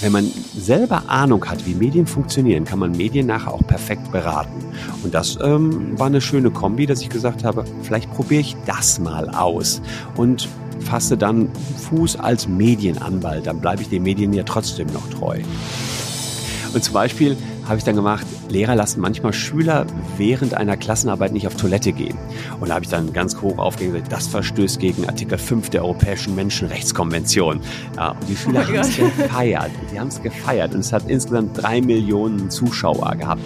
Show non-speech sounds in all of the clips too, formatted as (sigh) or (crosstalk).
wenn man selber Ahnung hat, wie Medien funktionieren, kann man Medien nachher auch perfekt beraten. Und das ähm, war eine schöne Kombi, dass ich gesagt habe, vielleicht probiere ich das mal aus und fasse dann Fuß als Medienanwalt. Dann bleibe ich den Medien ja trotzdem noch treu. Und zum Beispiel habe ich dann gemacht, Lehrer lassen manchmal Schüler während einer Klassenarbeit nicht auf Toilette gehen. Und da habe ich dann ganz hoch aufgegeben, das verstößt gegen Artikel 5 der Europäischen Menschenrechtskonvention. Ja, und die Schüler oh haben es gefeiert. Die haben es gefeiert. Und es hat insgesamt drei Millionen Zuschauer gehabt.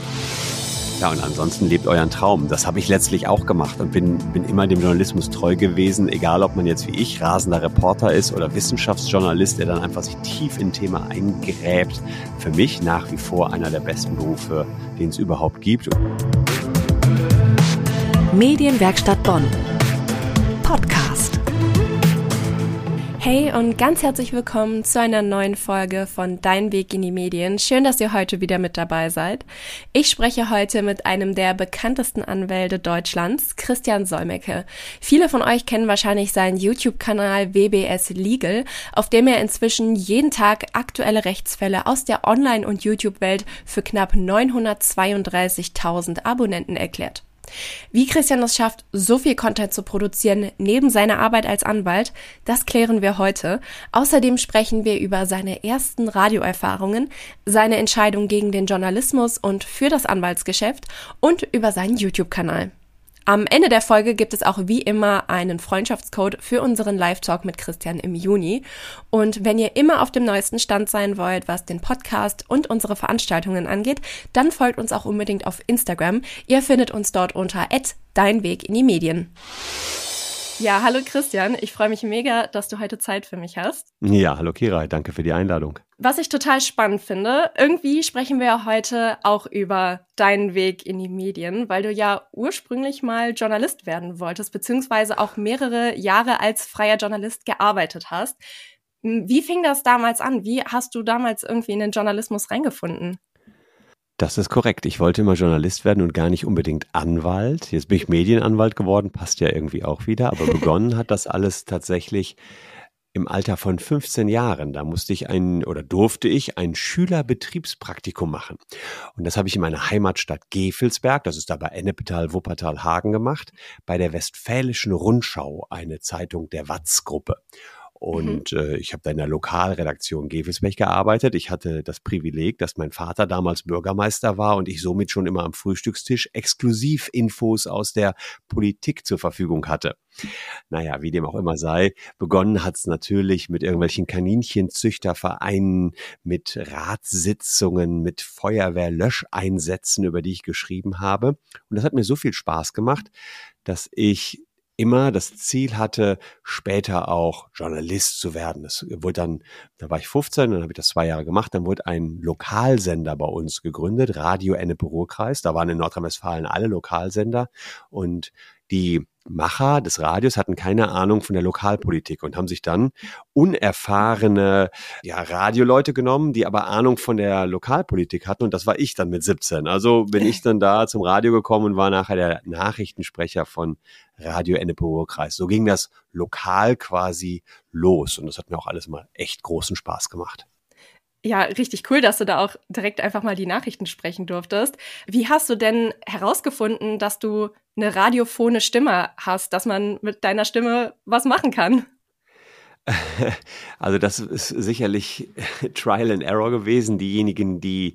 Ja, und ansonsten lebt euren Traum. Das habe ich letztlich auch gemacht und bin, bin immer dem Journalismus treu gewesen, egal ob man jetzt wie ich rasender Reporter ist oder Wissenschaftsjournalist, der dann einfach sich tief in Thema eingräbt. Für mich nach wie vor einer der besten Berufe, den es überhaupt gibt. Medienwerkstatt Bonn. Hey und ganz herzlich willkommen zu einer neuen Folge von Dein Weg in die Medien. Schön, dass ihr heute wieder mit dabei seid. Ich spreche heute mit einem der bekanntesten Anwälte Deutschlands, Christian Solmecke. Viele von euch kennen wahrscheinlich seinen YouTube-Kanal WBS Legal, auf dem er inzwischen jeden Tag aktuelle Rechtsfälle aus der Online- und YouTube-Welt für knapp 932.000 Abonnenten erklärt. Wie Christian es schafft, so viel Content zu produzieren neben seiner Arbeit als Anwalt, das klären wir heute. Außerdem sprechen wir über seine ersten Radioerfahrungen, seine Entscheidung gegen den Journalismus und für das Anwaltsgeschäft und über seinen YouTube-Kanal. Am Ende der Folge gibt es auch wie immer einen Freundschaftscode für unseren Live-Talk mit Christian im Juni. Und wenn ihr immer auf dem neuesten Stand sein wollt, was den Podcast und unsere Veranstaltungen angeht, dann folgt uns auch unbedingt auf Instagram. Ihr findet uns dort unter Dein Weg in die Medien. Ja, hallo Christian. Ich freue mich mega, dass du heute Zeit für mich hast. Ja, hallo Kira. Danke für die Einladung. Was ich total spannend finde, irgendwie sprechen wir ja heute auch über deinen Weg in die Medien, weil du ja ursprünglich mal Journalist werden wolltest, beziehungsweise auch mehrere Jahre als freier Journalist gearbeitet hast. Wie fing das damals an? Wie hast du damals irgendwie in den Journalismus reingefunden? Das ist korrekt. Ich wollte immer Journalist werden und gar nicht unbedingt Anwalt. Jetzt bin ich Medienanwalt geworden, passt ja irgendwie auch wieder. Aber (laughs) begonnen hat das alles tatsächlich im Alter von 15 Jahren. Da musste ich ein oder durfte ich ein Schülerbetriebspraktikum machen. Und das habe ich in meiner Heimatstadt Gefelsberg, das ist da bei Ennepetal, Wuppertal, Hagen gemacht, bei der Westfälischen Rundschau, eine Zeitung der Watz-Gruppe. Mhm. Und mhm. äh, ich habe da in der Lokalredaktion Gevelsberg gearbeitet. Ich hatte das Privileg, dass mein Vater damals Bürgermeister war und ich somit schon immer am Frühstückstisch Exklusivinfos aus der Politik zur Verfügung hatte. Naja, wie dem auch immer sei, begonnen hat's natürlich mit irgendwelchen Kaninchenzüchtervereinen, mit Ratssitzungen, mit Feuerwehrlöscheinsätzen, über die ich geschrieben habe. Und das hat mir so viel Spaß gemacht, dass ich immer das Ziel hatte, später auch Journalist zu werden. Das wurde dann, da war ich 15, dann habe ich das zwei Jahre gemacht, dann wurde ein Lokalsender bei uns gegründet, Radio Ennepe-Ruhr-Kreis. Da waren in Nordrhein-Westfalen alle Lokalsender und die Macher des Radios hatten keine Ahnung von der Lokalpolitik und haben sich dann unerfahrene ja, Radioleute genommen, die aber Ahnung von der Lokalpolitik hatten. Und das war ich dann mit 17. Also bin ich dann da zum Radio gekommen und war nachher der Nachrichtensprecher von Radio Ennepe-Ruhr-Kreis. So ging das lokal quasi los. Und das hat mir auch alles mal echt großen Spaß gemacht. Ja, richtig cool, dass du da auch direkt einfach mal die Nachrichten sprechen durftest. Wie hast du denn herausgefunden, dass du eine radiophone Stimme hast, dass man mit deiner Stimme was machen kann? (laughs) Also das ist sicherlich (laughs) Trial and Error gewesen. Diejenigen, die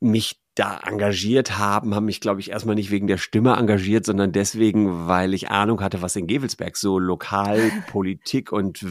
mich da engagiert haben, haben mich, glaube ich, erstmal nicht wegen der Stimme engagiert, sondern deswegen, weil ich Ahnung hatte, was in Gevelsberg so Lokalpolitik (laughs) und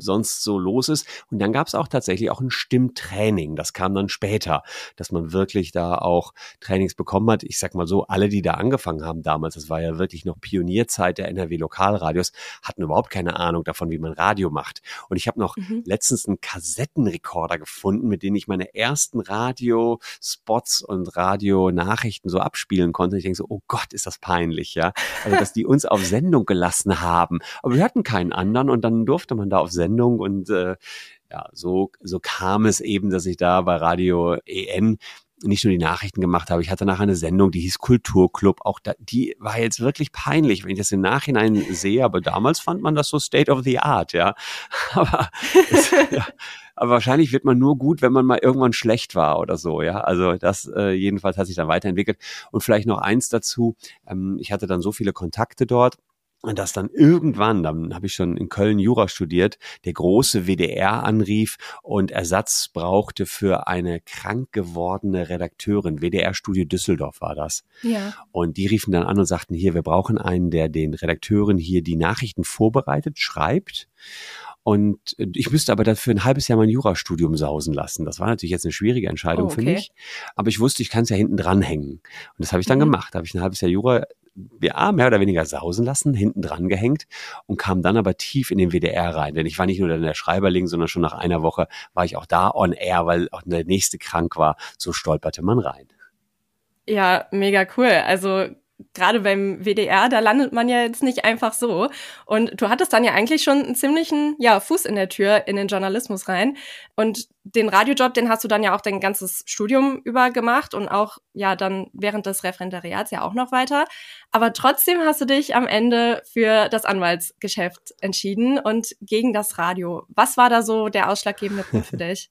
sonst so los ist. Und dann gab es auch tatsächlich auch ein Stimmtraining. Das kam dann später, dass man wirklich da auch Trainings bekommen hat. Ich sag mal so, alle, die da angefangen haben damals, das war ja wirklich noch Pionierzeit der NRW-Lokalradios, hatten überhaupt keine Ahnung davon, wie man Radio macht. Und ich habe noch mhm. letztens einen Kassettenrekorder gefunden, mit dem ich meine ersten Radiospots und und Radio-Nachrichten so abspielen konnte. Ich denke so, oh Gott, ist das peinlich, ja. Also, dass die uns auf Sendung gelassen haben. Aber wir hatten keinen anderen und dann durfte man da auf Sendung und äh, ja, so, so kam es eben, dass ich da bei Radio EN nicht nur die Nachrichten gemacht habe. Ich hatte nachher eine Sendung, die hieß Kulturclub. Auch da, die war jetzt wirklich peinlich, wenn ich das im Nachhinein (laughs) sehe. Aber damals fand man das so State of the Art, ja. (laughs) Aber, es, ja. aber wahrscheinlich wird man nur gut, wenn man mal irgendwann schlecht war oder so, ja. Also das äh, jedenfalls hat sich dann weiterentwickelt. Und vielleicht noch eins dazu. Ähm, ich hatte dann so viele Kontakte dort und dass dann irgendwann, dann habe ich schon in Köln Jura studiert, der große WDR anrief und Ersatz brauchte für eine krank gewordene Redakteurin. WDR Studio Düsseldorf war das. Ja. Und die riefen dann an und sagten, hier, wir brauchen einen, der den Redakteuren hier die Nachrichten vorbereitet, schreibt. Und ich müsste aber dafür ein halbes Jahr mein Jurastudium sausen lassen. Das war natürlich jetzt eine schwierige Entscheidung oh, okay. für mich. Aber ich wusste, ich kann es ja hinten dranhängen. Und das habe ich dann mhm. gemacht. Da habe ich ein halbes Jahr Jura ja, mehr oder weniger sausen lassen, hinten dran gehängt und kam dann aber tief in den WDR rein. Denn ich war nicht nur dann der Schreiberling, sondern schon nach einer Woche war ich auch da on air, weil auch der nächste krank war. So stolperte man rein. Ja, mega cool. Also gerade beim WDR, da landet man ja jetzt nicht einfach so. Und du hattest dann ja eigentlich schon einen ziemlichen ja, Fuß in der Tür in den Journalismus rein. Und den Radiojob, den hast du dann ja auch dein ganzes Studium über gemacht und auch ja dann während des Referendariats ja auch noch weiter. Aber trotzdem hast du dich am Ende für das Anwaltsgeschäft entschieden und gegen das Radio. Was war da so der ausschlaggebende Punkt für (laughs) dich?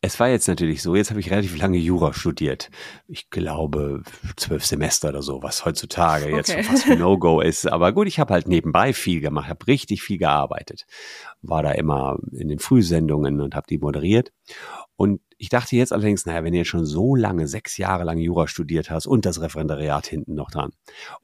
Es war jetzt natürlich so, jetzt habe ich relativ lange Jura studiert. Ich glaube zwölf Semester oder so, was heutzutage okay. jetzt fast ein No-Go ist. Aber gut, ich habe halt nebenbei viel gemacht, habe richtig viel gearbeitet. War da immer in den Frühsendungen und habe die moderiert. Und ich dachte jetzt allerdings, naja, wenn du jetzt schon so lange, sechs Jahre lang Jura studiert hast und das Referendariat hinten noch dran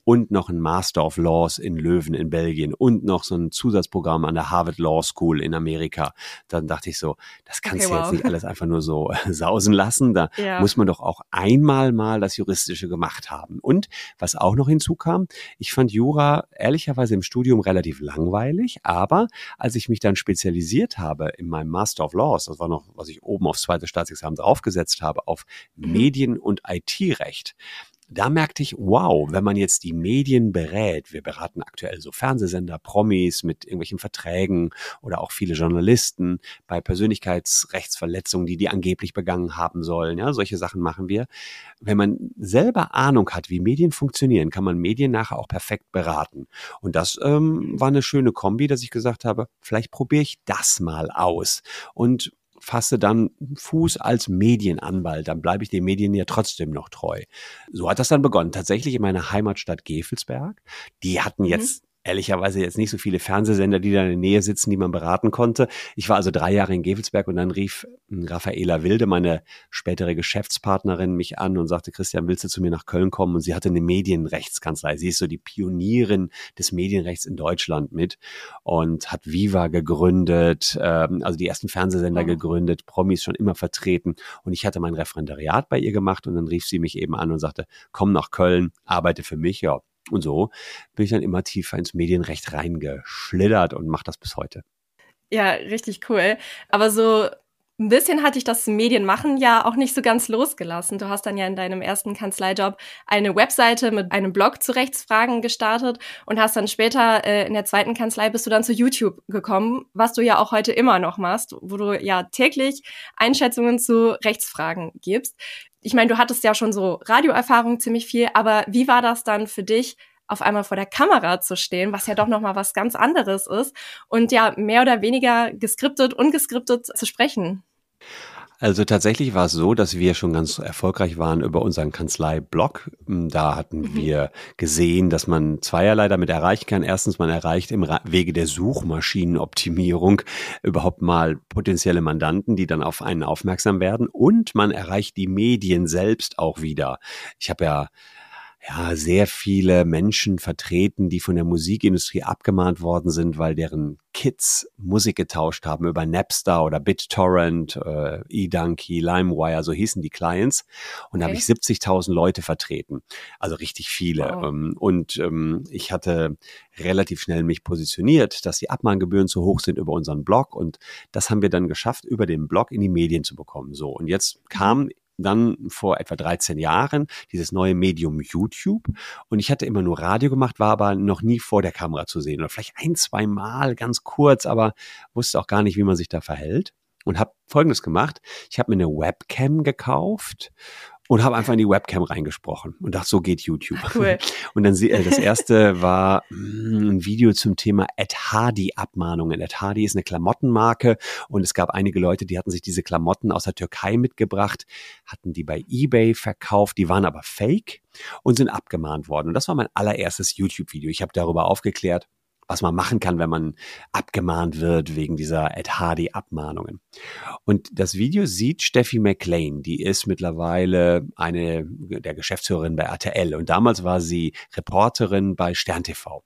und noch ein Master of Laws in Löwen in Belgien und noch so ein Zusatzprogramm an der Harvard Law School in Amerika, dann dachte ich so, das kannst okay, du wow. jetzt nicht alles einfach nur so (laughs) sausen lassen. Da ja. muss man doch auch einmal mal das Juristische gemacht haben. Und was auch noch hinzukam, ich fand Jura ehrlicherweise im Studium relativ langweilig, aber als ich mich dann spezialisiert habe in meinem Master of Laws, das war noch, was ich oben aufs zweite Staatsexamen draufgesetzt habe, auf mhm. Medien- und IT-Recht, da merkte ich, wow, wenn man jetzt die Medien berät, wir beraten aktuell so Fernsehsender, Promis mit irgendwelchen Verträgen oder auch viele Journalisten bei Persönlichkeitsrechtsverletzungen, die die angeblich begangen haben sollen, ja, solche Sachen machen wir. Wenn man selber Ahnung hat, wie Medien funktionieren, kann man Medien nachher auch perfekt beraten. Und das ähm, war eine schöne Kombi, dass ich gesagt habe, vielleicht probiere ich das mal aus. Und fasse dann Fuß als Medienanwalt, dann bleibe ich den Medien ja trotzdem noch treu. So hat das dann begonnen. Tatsächlich in meiner Heimatstadt Gefelsberg. Die hatten mhm. jetzt ehrlicherweise jetzt nicht so viele Fernsehsender, die da in der Nähe sitzen, die man beraten konnte. Ich war also drei Jahre in Gevelsberg und dann rief Raffaela Wilde, meine spätere Geschäftspartnerin, mich an und sagte, Christian, willst du zu mir nach Köln kommen? Und sie hatte eine Medienrechtskanzlei. Sie ist so die Pionierin des Medienrechts in Deutschland mit und hat Viva gegründet, ähm, also die ersten Fernsehsender gegründet, Promis schon immer vertreten. Und ich hatte mein Referendariat bei ihr gemacht und dann rief sie mich eben an und sagte, komm nach Köln, arbeite für mich. Ja, und so bin ich dann immer tiefer ins Medienrecht reingeschlittert und mache das bis heute. Ja, richtig cool. Aber so ein bisschen hatte ich das Medienmachen ja auch nicht so ganz losgelassen. Du hast dann ja in deinem ersten Kanzleijob eine Webseite mit einem Blog zu Rechtsfragen gestartet und hast dann später äh, in der zweiten Kanzlei bist du dann zu YouTube gekommen, was du ja auch heute immer noch machst, wo du ja täglich Einschätzungen zu Rechtsfragen gibst ich meine, du hattest ja schon so Radioerfahrung ziemlich viel, aber wie war das dann für dich, auf einmal vor der Kamera zu stehen, was ja doch noch mal was ganz anderes ist und ja mehr oder weniger geskriptet, ungeskriptet zu sprechen? Also tatsächlich war es so, dass wir schon ganz erfolgreich waren über unseren Kanzlei-Blog. Da hatten mhm. wir gesehen, dass man zweierlei damit erreichen kann. Erstens, man erreicht im Wege der Suchmaschinenoptimierung überhaupt mal potenzielle Mandanten, die dann auf einen aufmerksam werden. Und man erreicht die Medien selbst auch wieder. Ich habe ja ja, sehr viele Menschen vertreten, die von der Musikindustrie abgemahnt worden sind, weil deren Kids Musik getauscht haben über Napster oder BitTorrent, äh, eDonkey, LimeWire, so hießen die Clients. Und okay. da habe ich 70.000 Leute vertreten, also richtig viele. Wow. Ähm, und ähm, ich hatte relativ schnell mich positioniert, dass die Abmahngebühren zu hoch sind über unseren Blog. Und das haben wir dann geschafft, über den Blog in die Medien zu bekommen. So, und jetzt mhm. kam dann vor etwa 13 Jahren dieses neue Medium YouTube. Und ich hatte immer nur Radio gemacht, war aber noch nie vor der Kamera zu sehen. Oder vielleicht ein, zwei Mal ganz kurz, aber wusste auch gar nicht, wie man sich da verhält. Und habe Folgendes gemacht. Ich habe mir eine Webcam gekauft und habe einfach in die Webcam reingesprochen und dachte, so geht YouTube. Cool. (laughs) Und dann äh, das erste war mh, hm, ein Video zum Thema Ed Hardy Abmahnungen. Ed Hardy ist eine Klamottenmarke und es gab einige Leute, die hatten sich diese Klamotten aus der Türkei mitgebracht, hatten die bei eBay verkauft, die waren aber fake und sind abgemahnt worden. Und das war mein allererstes YouTube-Video. Ich habe darüber aufgeklärt, was man machen kann, wenn man abgemahnt wird wegen dieser Ed Hardy Abmahnungen. Und das Video sieht Steffi McLean, die ist mittlerweile eine der Geschäftsführerin bei RTL und damals war sie Reporterin bei Stern TV.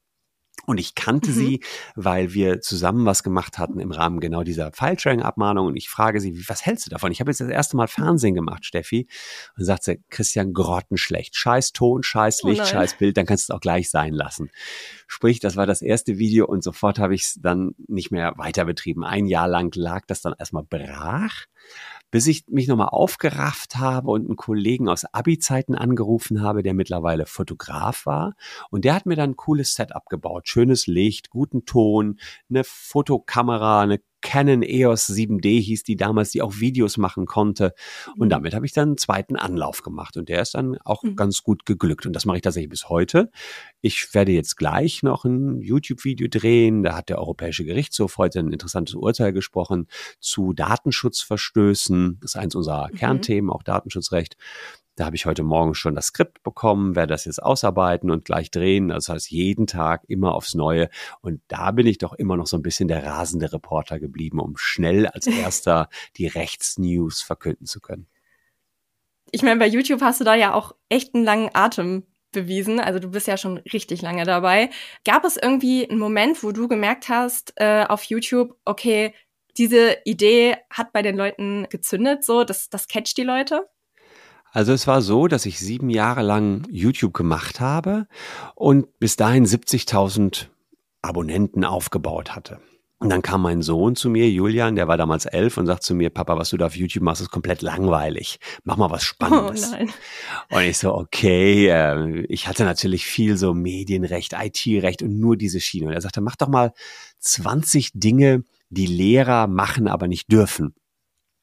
Und ich kannte mhm. sie, weil wir zusammen was gemacht hatten im Rahmen genau dieser File-Sharing-Abmahnung. Und ich frage sie, was hältst du davon? Ich habe jetzt das erste Mal Fernsehen gemacht, Steffi. Und sagt sie, Christian, grottenschlecht. Scheiß Ton, scheiß oh Licht, oh scheiß Bild, dann kannst du es auch gleich sein lassen. Sprich, das war das erste Video und sofort habe ich es dann nicht mehr weiter betrieben. Ein Jahr lang lag das dann erstmal brach bis ich mich nochmal aufgerafft habe und einen Kollegen aus Abi-Zeiten angerufen habe, der mittlerweile Fotograf war. Und der hat mir dann ein cooles Setup gebaut. Schönes Licht, guten Ton, eine Fotokamera, eine Canon EOS 7D hieß die damals, die auch Videos machen konnte. Und mhm. damit habe ich dann einen zweiten Anlauf gemacht. Und der ist dann auch mhm. ganz gut geglückt. Und das mache ich tatsächlich bis heute. Ich werde jetzt gleich noch ein YouTube-Video drehen. Da hat der Europäische Gerichtshof heute ein interessantes Urteil gesprochen zu Datenschutzverstößen. Das ist eins unserer mhm. Kernthemen, auch Datenschutzrecht. Da habe ich heute Morgen schon das Skript bekommen, werde das jetzt ausarbeiten und gleich drehen. Das heißt, jeden Tag immer aufs Neue. Und da bin ich doch immer noch so ein bisschen der rasende Reporter geblieben, um schnell als (laughs) erster die Rechtsnews verkünden zu können. Ich meine, bei YouTube hast du da ja auch echt einen langen Atem bewiesen. Also du bist ja schon richtig lange dabei. Gab es irgendwie einen Moment, wo du gemerkt hast äh, auf YouTube, okay, diese Idee hat bei den Leuten gezündet, so, das, das catcht die Leute? Also es war so, dass ich sieben Jahre lang YouTube gemacht habe und bis dahin 70.000 Abonnenten aufgebaut hatte. Und dann kam mein Sohn zu mir, Julian, der war damals elf und sagt zu mir, Papa, was du da auf YouTube machst, ist komplett langweilig. Mach mal was Spannendes. Oh nein. Und ich so, okay, äh, ich hatte natürlich viel so Medienrecht, IT-Recht und nur diese Schiene. Und er sagte, mach doch mal 20 Dinge, die Lehrer machen, aber nicht dürfen.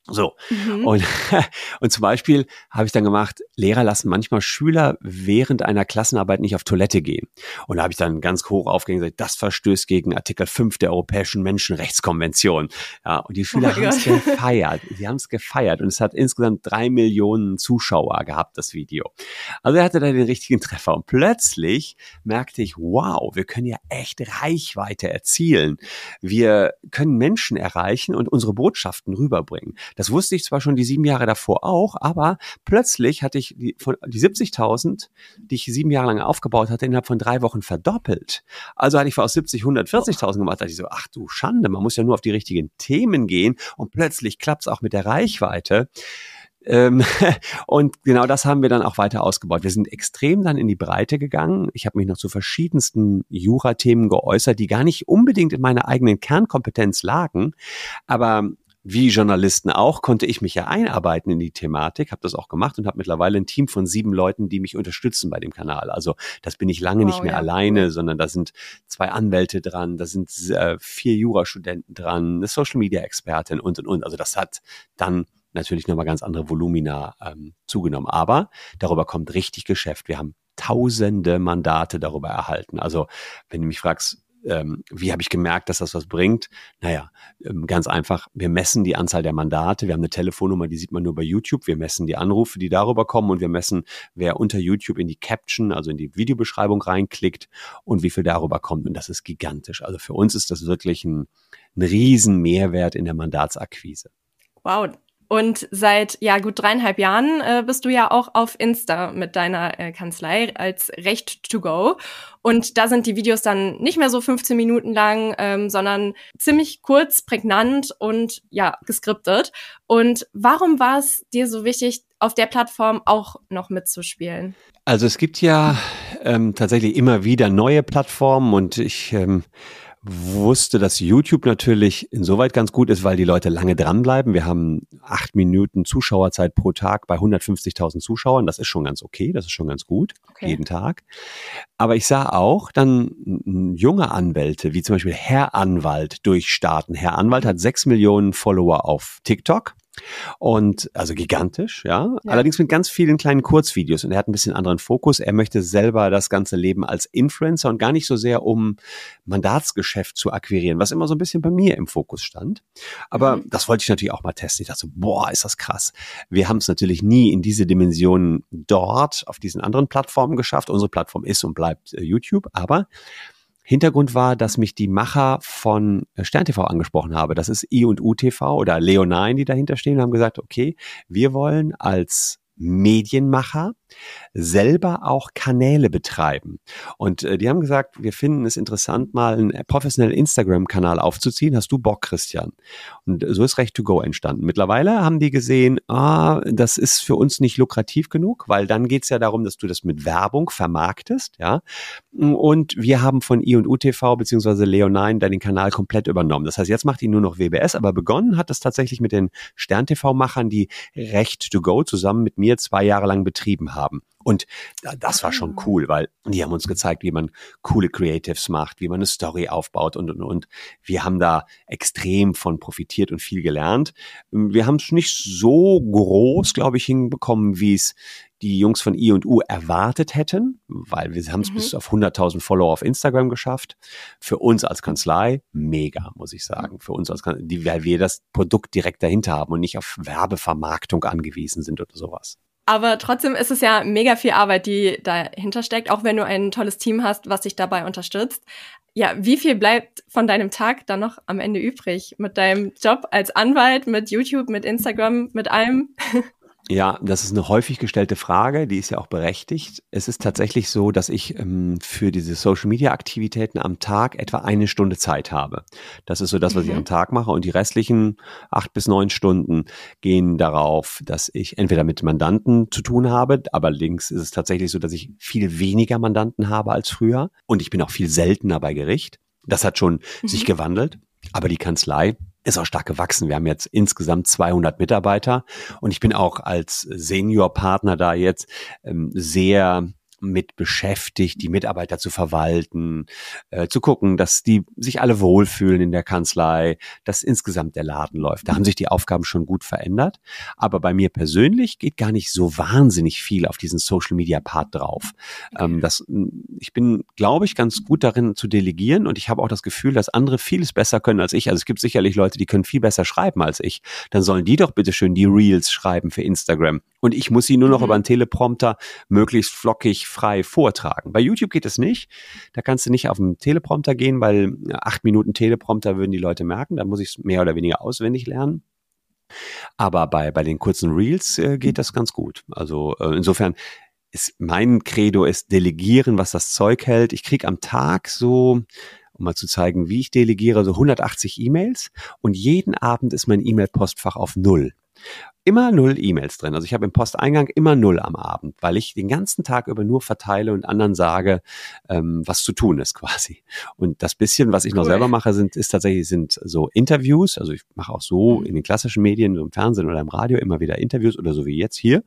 So. Mhm. Und, (laughs) und zum Beispiel habe ich dann gemacht, Lehrer lassen manchmal Schüler während einer Klassenarbeit nicht auf Toilette gehen. Und da habe ich dann ganz hoch aufgehängt gesagt, das verstößt gegen Artikel 5 der Europäischen Menschenrechtskonvention. Ja, und die Schüler oh haben es gefeiert. (laughs) Sie haben es gefeiert. Und es hat insgesamt drei Millionen Zuschauer gehabt, das Video. Also er hatte da den richtigen Treffer. Und plötzlich merkte ich, wow, wir können ja echt Reichweite erzielen. Wir können Menschen erreichen und unsere Botschaften rüberbringen. Das wusste ich zwar schon die sieben Jahre davor auch, aber plötzlich hatte ich die, die 70.000, die ich sieben Jahre lang aufgebaut hatte, innerhalb von drei Wochen verdoppelt. Also hatte ich aus 70 140.000 gemacht, da dachte ich so, ach du Schande, man muss ja nur auf die richtigen Themen gehen und plötzlich klappt es auch mit der Reichweite ähm, (laughs) und genau das haben wir dann auch weiter ausgebaut. Wir sind extrem dann in die Breite gegangen. Ich habe mich noch zu verschiedensten Jura-Themen geäußert, die gar nicht unbedingt in meiner eigenen Kernkompetenz lagen. Aber wie Journalisten auch, konnte ich mich ja einarbeiten in die Thematik, habe das auch gemacht und habe mittlerweile ein Team von sieben Leuten, die mich unterstützen bei dem Kanal. Also das bin ich lange wow, nicht mehr ja. alleine, sondern da sind zwei Anwälte dran, da sind äh, vier Jurastudenten dran, eine Social-Media-Expertin und, und, und. Also das hat dann natürlich nochmal ganz andere Volumina ähm, zugenommen. Aber darüber kommt richtig Geschäft. Wir haben tausende Mandate darüber erhalten. Also wenn du mich fragst, ähm, wie habe ich gemerkt, dass das was bringt? Naja, ähm, ganz einfach, wir messen die Anzahl der Mandate. Wir haben eine Telefonnummer, die sieht man nur bei YouTube. Wir messen die Anrufe, die darüber kommen und wir messen, wer unter YouTube in die Caption, also in die Videobeschreibung reinklickt und wie viel darüber kommt. Und das ist gigantisch. Also für uns ist das wirklich ein, ein riesen in der Mandatsakquise. Wow, und seit ja gut dreieinhalb Jahren äh, bist du ja auch auf Insta mit deiner äh, Kanzlei als Recht to go. Und da sind die Videos dann nicht mehr so 15 Minuten lang, ähm, sondern ziemlich kurz, prägnant und ja, geskriptet. Und warum war es dir so wichtig, auf der Plattform auch noch mitzuspielen? Also es gibt ja ähm, tatsächlich immer wieder neue Plattformen und ich ähm, wusste, dass YouTube natürlich insoweit ganz gut ist, weil die Leute lange dranbleiben. Wir haben acht Minuten Zuschauerzeit pro Tag bei 150.000 Zuschauern. Das ist schon ganz okay, das ist schon ganz gut, okay. jeden Tag. Aber ich sah auch dann junge Anwälte, wie zum Beispiel Herr Anwalt, durchstarten. Herr Anwalt hat sechs Millionen Follower auf TikTok Und also gigantisch, ja? ja. Allerdings mit ganz vielen kleinen Kurzvideos. Und er hat ein bisschen anderen Fokus. Er möchte selber das ganze Leben als Influencer und gar nicht so sehr um Mandatsgeschäft zu akquirieren, was immer so ein bisschen bei mir im Fokus stand. Aber mhm. das wollte ich natürlich auch mal testen. Ich dachte so, boah, ist das krass. Wir haben es natürlich nie in diese Dimensionen dort auf diesen anderen Plattformen geschafft. Unsere Plattform ist und bleibt äh, YouTube. Aber Hintergrund war, dass mich die Macher von äh, SternTV angesprochen habe. Das ist I und U TV oder Leonine, die dahinter stehen, haben gesagt, okay, wir wollen als Medienmacher selber auch Kanäle betreiben. Und äh, die haben gesagt, wir finden es interessant, mal einen professionellen Instagram-Kanal aufzuziehen. Hast du Bock, Christian? Und so ist Recht to Go entstanden. Mittlerweile haben die gesehen, ah, das ist für uns nicht lukrativ genug, weil dann geht's ja darum, dass du das mit Werbung vermarktest, ja. Und wir haben von I und UTV beziehungsweise Leonine dann den Kanal komplett übernommen. Das heißt, jetzt macht die nur noch WBS, aber begonnen hat das tatsächlich mit den Stern-TV-Machern, die Recht to Go zusammen mit mir zwei Jahre lang betrieben haben haben. Und das war schon ah. cool, weil die haben uns gezeigt, wie man coole Creatives macht, wie man eine Story aufbaut und, und, und. Wir haben da extrem von profitiert und viel gelernt. Wir haben es nicht so groß, glaube ich, hinbekommen, wie es die Jungs von I und U erwartet hätten, weil wir haben es mhm. bis auf 100.000 Follower auf Instagram geschafft. Für uns als Kanzlei mega, muss ich sagen. Für uns als Kanzlei, weil wir das Produkt direkt dahinter haben und nicht auf Werbevermarktung angewiesen sind oder sowas. Aber trotzdem ist es ja mega viel Arbeit, die dahinter steckt, auch wenn du ein tolles Team hast, was dich dabei unterstützt. Ja, wie viel bleibt von deinem Tag dann noch am Ende übrig? Mit deinem Job als Anwalt, mit YouTube, mit Instagram, mit allem? (laughs) Ja, das ist eine häufig gestellte Frage, die ist ja auch berechtigt. Es ist tatsächlich so, dass ich ähm, für diese Social-Media-Aktivitäten am Tag etwa eine Stunde Zeit habe. Das ist so das, was mhm. ich am Tag mache. Und die restlichen acht bis neun Stunden gehen darauf, dass ich entweder mit Mandanten zu tun habe, aber links ist es tatsächlich so, dass ich viel weniger Mandanten habe als früher. Und ich bin auch viel seltener bei Gericht. Das hat schon mhm. sich gewandelt. Aber die Kanzlei ist auch stark gewachsen. Wir haben jetzt insgesamt 200 Mitarbeiter und ich bin auch als Seniorpartner da jetzt ähm, sehr mit beschäftigt, die Mitarbeiter zu verwalten, äh, zu gucken, dass die sich alle wohlfühlen in der Kanzlei, dass insgesamt der Laden läuft. Da haben sich die Aufgaben schon gut verändert. Aber bei mir persönlich geht gar nicht so wahnsinnig viel auf diesen Social Media Part drauf. Ähm, das, ich bin, glaube ich, ganz gut darin zu delegieren und ich habe auch das Gefühl, dass andere vieles besser können als ich. Also es gibt sicherlich Leute, die können viel besser schreiben als ich. Dann sollen die doch bitte schön die Reels schreiben für Instagram und ich muss sie nur noch mhm. über einen Teleprompter möglichst flockig frei vortragen. Bei YouTube geht es nicht. Da kannst du nicht auf den Teleprompter gehen, weil acht Minuten Teleprompter würden die Leute merken. Da muss ich es mehr oder weniger auswendig lernen. Aber bei, bei den kurzen Reels äh, geht das ganz gut. Also äh, insofern ist mein Credo ist delegieren, was das Zeug hält. Ich kriege am Tag so um mal zu zeigen, wie ich delegiere, so 180 E-Mails und jeden Abend ist mein E-Mail-Postfach auf Null immer null E-Mails drin. Also ich habe im Posteingang immer null am Abend, weil ich den ganzen Tag über nur verteile und anderen sage, ähm, was zu tun ist (laughs) quasi. Und das bisschen, was ich cool. noch selber mache, sind, ist tatsächlich sind so Interviews. Also ich mache auch so mhm. in den klassischen Medien, so im Fernsehen oder im Radio immer wieder Interviews oder so wie jetzt hier.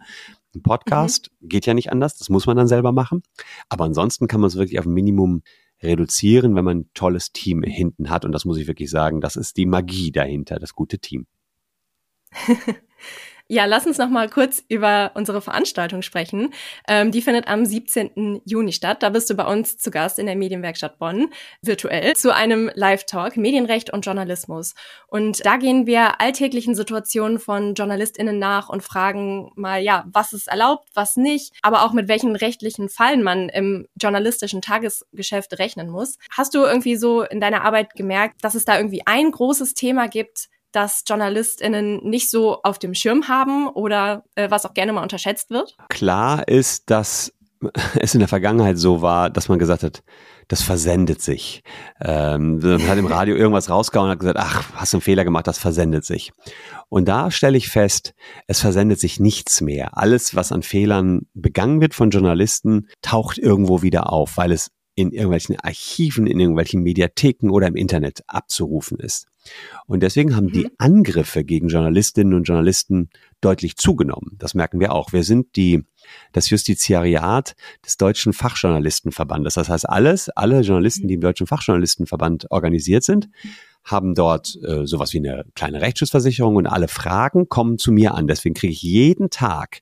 Ein Podcast mhm. geht ja nicht anders, das muss man dann selber machen. Aber ansonsten kann man es wirklich auf ein Minimum reduzieren, wenn man ein tolles Team hinten hat. Und das muss ich wirklich sagen, das ist die Magie dahinter, das gute Team. (laughs) Ja, lass uns noch mal kurz über unsere Veranstaltung sprechen. Ähm, die findet am 17. Juni statt. Da bist du bei uns zu Gast in der Medienwerkstatt Bonn, virtuell, zu einem Live-Talk Medienrecht und Journalismus. Und da gehen wir alltäglichen Situationen von JournalistInnen nach und fragen mal, ja, was ist erlaubt, was nicht, aber auch mit welchen rechtlichen Fallen man im journalistischen Tagesgeschäft rechnen muss. Hast du irgendwie so in deiner Arbeit gemerkt, dass es da irgendwie ein großes Thema gibt, das JournalistInnen nicht so auf dem Schirm haben oder äh, was auch gerne mal unterschätzt wird? Klar ist, dass (laughs) es in der Vergangenheit so war, dass man gesagt hat, das versendet sich. Ähm, man hat im Radio (laughs) irgendwas rausgehauen und hat gesagt, ach, hast du einen Fehler gemacht, das versendet sich. Und da stelle ich fest, es versendet sich nichts mehr. Alles, was an Fehlern begangen wird von Journalisten, taucht irgendwo wieder auf, weil es in irgendwelchen Archiven, in irgendwelchen Mediatheken oder im Internet abzurufen ist. Und deswegen haben die mhm. Angriffe gegen Journalistinnen und Journalisten deutlich zugenommen. Das merken wir auch. Wir sind die, das Justiziariat des Deutschen Fachjournalistenverbandes. Das heißt, alles, alle Journalisten, die im Deutschen Fachjournalistenverband organisiert sind, haben dort äh, sowas wie eine kleine Rechtsschutzversicherung und alle Fragen kommen zu mir an. Deswegen kriege ich jeden Tag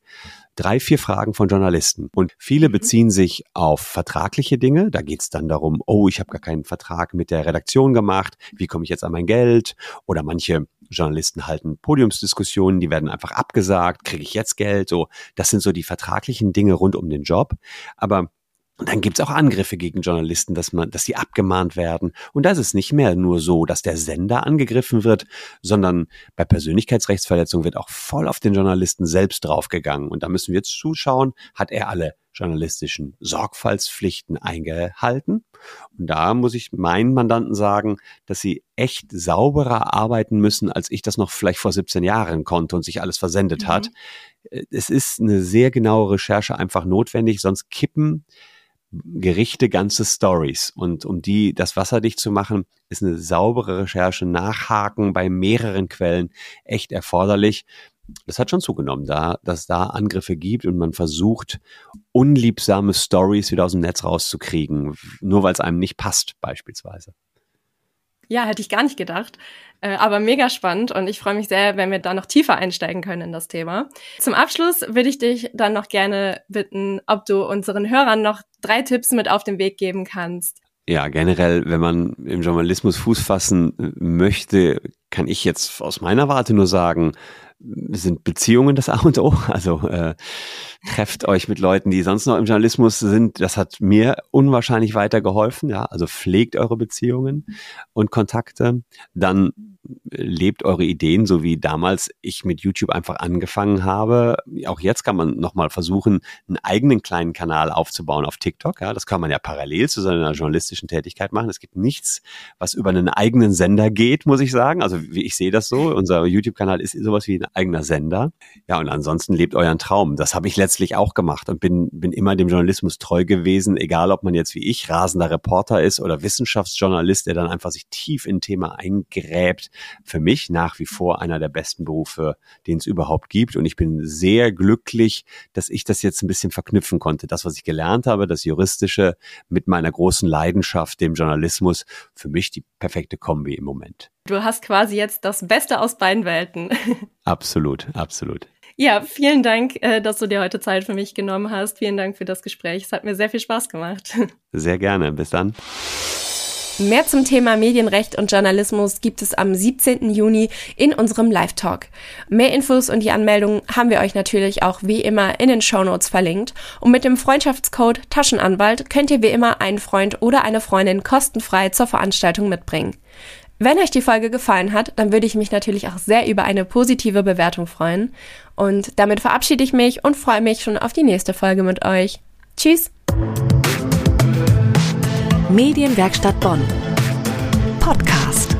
drei, vier Fragen von Journalisten. Und viele mhm. beziehen sich auf vertragliche Dinge. Da geht es dann darum, oh, ich habe gar keinen Vertrag mit der Redaktion gemacht, wie komme ich jetzt an mein Geld? Oder manche Journalisten halten Podiumsdiskussionen, die werden einfach abgesagt, kriege ich jetzt Geld? So, das sind so die vertraglichen Dinge rund um den Job. Aber und dann gibt's auch Angriffe gegen Journalisten, dass man, dass sie abgemahnt werden. Und da ist es nicht mehr nur so, dass der Sender angegriffen wird, sondern bei Persönlichkeitsrechtsverletzungen wird auch voll auf den Journalisten selbst draufgegangen. Und da müssen wir jetzt zuschauen, hat er alle journalistischen Sorgfaltspflichten eingehalten? Und da muss ich meinen Mandanten sagen, dass sie echt sauberer arbeiten müssen, als ich das noch vielleicht vor 17 Jahren konnte und sich alles versendet mhm. hat. Es ist eine sehr genaue Recherche einfach notwendig, sonst kippen Gerichte ganze Stories. Und um die, das wasserdicht zu machen, ist eine saubere Recherche, Nachhaken bei mehreren Quellen echt erforderlich. Das hat schon zugenommen, da, dass da Angriffe gibt und man versucht, unliebsame Stories wieder aus dem Netz rauszukriegen, nur weil es einem nicht passt, beispielsweise. Ja, hätte ich gar nicht gedacht. Äh, aber mega spannend und ich freue mich sehr, wenn wir da noch tiefer einsteigen können in das Thema. Zum Abschluss würde ich dich dann noch gerne bitten, ob du unseren Hörern noch drei Tipps mit auf den Weg geben kannst. Ja, generell, wenn man im Journalismus Fuß fassen möchte, kann ich jetzt aus meiner Warte nur sagen, sind Beziehungen das A und O. Also äh, trefft euch mit Leuten, die sonst noch im Journalismus sind. Das hat mir unwahrscheinlich weitergeholfen. Ja, also pflegt eure Beziehungen und Kontakte. Dann lebt eure Ideen, so wie damals ich mit YouTube einfach angefangen habe. Auch jetzt kann man nochmal versuchen, einen eigenen kleinen Kanal aufzubauen auf TikTok. Ja, das kann man ja parallel zu seiner journalistischen Tätigkeit machen. Es gibt nichts, was über einen eigenen Sender geht, muss ich sagen. Also wie ich sehe das so. Unser YouTube-Kanal ist sowas wie ein eigener Sender. Ja, und ansonsten lebt euren Traum. Das habe ich letztlich auch gemacht und bin, bin immer dem Journalismus treu gewesen, egal ob man jetzt wie ich rasender Reporter ist oder Wissenschaftsjournalist, der dann einfach sich tief in ein Thema eingräbt für mich nach wie vor einer der besten Berufe, den es überhaupt gibt. Und ich bin sehr glücklich, dass ich das jetzt ein bisschen verknüpfen konnte. Das, was ich gelernt habe, das Juristische mit meiner großen Leidenschaft, dem Journalismus, für mich die perfekte Kombi im Moment. Du hast quasi jetzt das Beste aus beiden Welten. (laughs) Absolut, absolut. Ja, vielen Dank, äh, dass du dir heute Zeit für mich genommen hast. Vielen Dank für das Gespräch. Es hat mir sehr viel Spaß gemacht. (laughs) Sehr gerne. Bis dann. Mehr zum Thema Medienrecht und Journalismus gibt es am 17. Juni in unserem Live-Talk. Mehr Infos und die Anmeldung haben wir euch natürlich auch wie immer in den Shownotes verlinkt. Und mit dem Freundschaftscode Taschenanwalt könnt ihr wie immer einen Freund oder eine Freundin kostenfrei zur Veranstaltung mitbringen. Wenn euch die Folge gefallen hat, dann würde ich mich natürlich auch sehr über eine positive Bewertung freuen. Und damit verabschiede ich mich und freue mich schon auf die nächste Folge mit euch. Tschüss! Medienwerkstatt Bonn. Podcast.